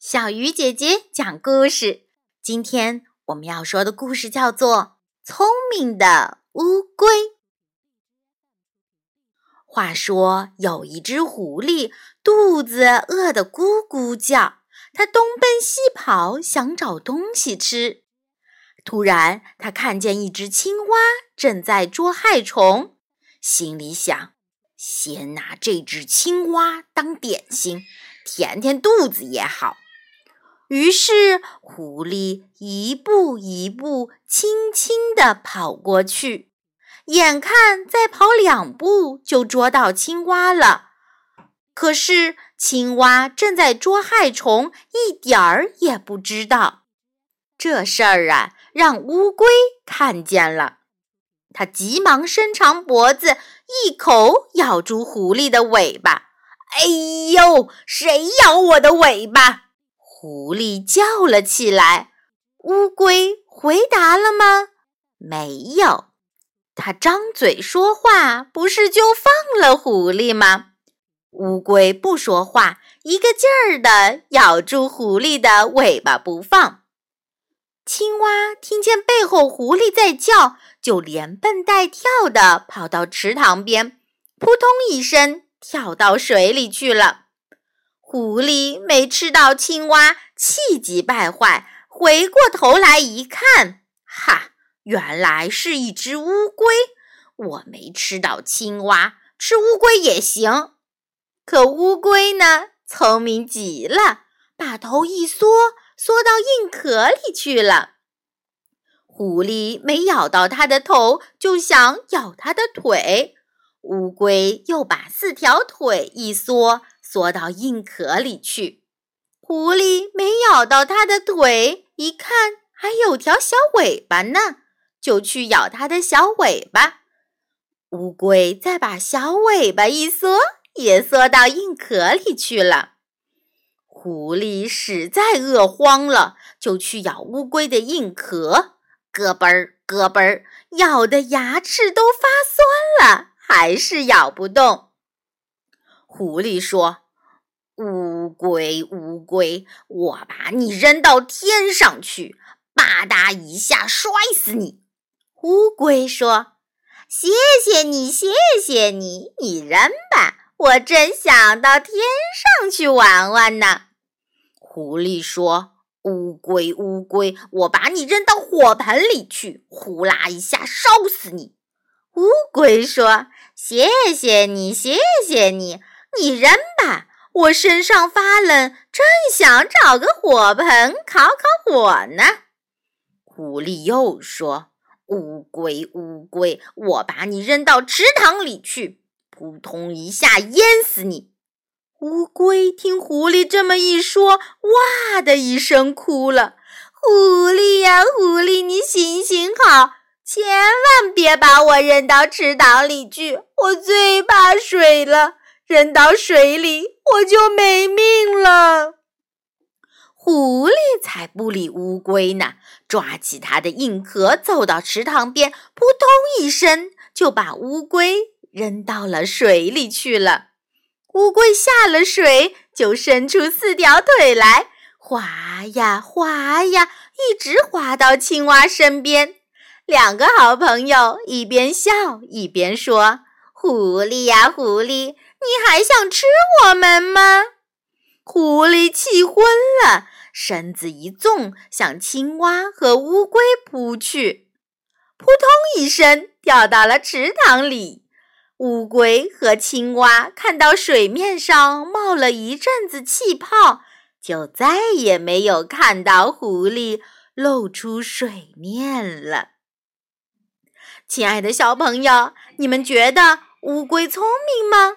小鱼姐姐讲故事。今天我们要说的故事叫做《聪明的乌龟》。话说有一只狐狸，肚子饿得咕咕叫，它东奔西跑，想找东西吃。突然，它看见一只青蛙正在捉害虫，心里想：先拿这只青蛙当点心，填填肚子也好。于是，狐狸一步一步轻轻地跑过去，眼看再跑两步就捉到青蛙了。可是，青蛙正在捉害虫，一点儿也不知道。这事儿啊，让乌龟看见了，它急忙伸长脖子，一口咬住狐狸的尾巴。“哎呦，谁咬我的尾巴？”狐狸叫了起来，乌龟回答了吗？没有。它张嘴说话，不是就放了狐狸吗？乌龟不说话，一个劲儿地咬住狐狸的尾巴不放。青蛙听见背后狐狸在叫，就连蹦带跳地跑到池塘边，扑通一声跳到水里去了。狐狸没吃到青蛙，气急败坏，回过头来一看，哈，原来是一只乌龟。我没吃到青蛙，吃乌龟也行。可乌龟呢，聪明极了，把头一缩，缩到硬壳里去了。狐狸没咬到它的头，就想咬它的腿。乌龟又把四条腿一缩。缩到硬壳里去，狐狸没咬到它的腿，一看还有条小尾巴呢，就去咬它的小尾巴。乌龟再把小尾巴一缩，也缩到硬壳里去了。狐狸实在饿慌了，就去咬乌龟的硬壳，咯嘣儿咯嘣儿，咬的牙齿都发酸了，还是咬不动。狐狸说：“乌龟，乌龟，我把你扔到天上去，吧嗒一下摔死你。”乌龟说：“谢谢你，谢谢你，你扔吧，我正想到天上去玩玩呢。”狐狸说：“乌龟，乌龟，我把你扔到火盆里去，呼啦一下烧死你。”乌龟说：“谢谢你，谢谢你。”你扔吧，我身上发冷，正想找个火盆烤烤火呢。狐狸又说：“乌龟，乌龟，我把你扔到池塘里去，扑通一下淹死你。”乌龟听狐狸这么一说，哇的一声哭了。狐狸呀，狐狸，你行行好，千万别把我扔到池塘里去，我最怕水了。扔到水里，我就没命了。狐狸才不理乌龟呢，抓起它的硬壳，走到池塘边，扑通一声就把乌龟扔到了水里去了。乌龟下了水，就伸出四条腿来，滑呀滑呀，一直滑到青蛙身边。两个好朋友一边笑一边说：“狐狸呀，狐狸。”你还想吃我们吗？狐狸气昏了，身子一纵，向青蛙和乌龟扑去，扑通一声掉到了池塘里。乌龟和青蛙看到水面上冒了一阵子气泡，就再也没有看到狐狸露出水面了。亲爱的小朋友，你们觉得乌龟聪明吗？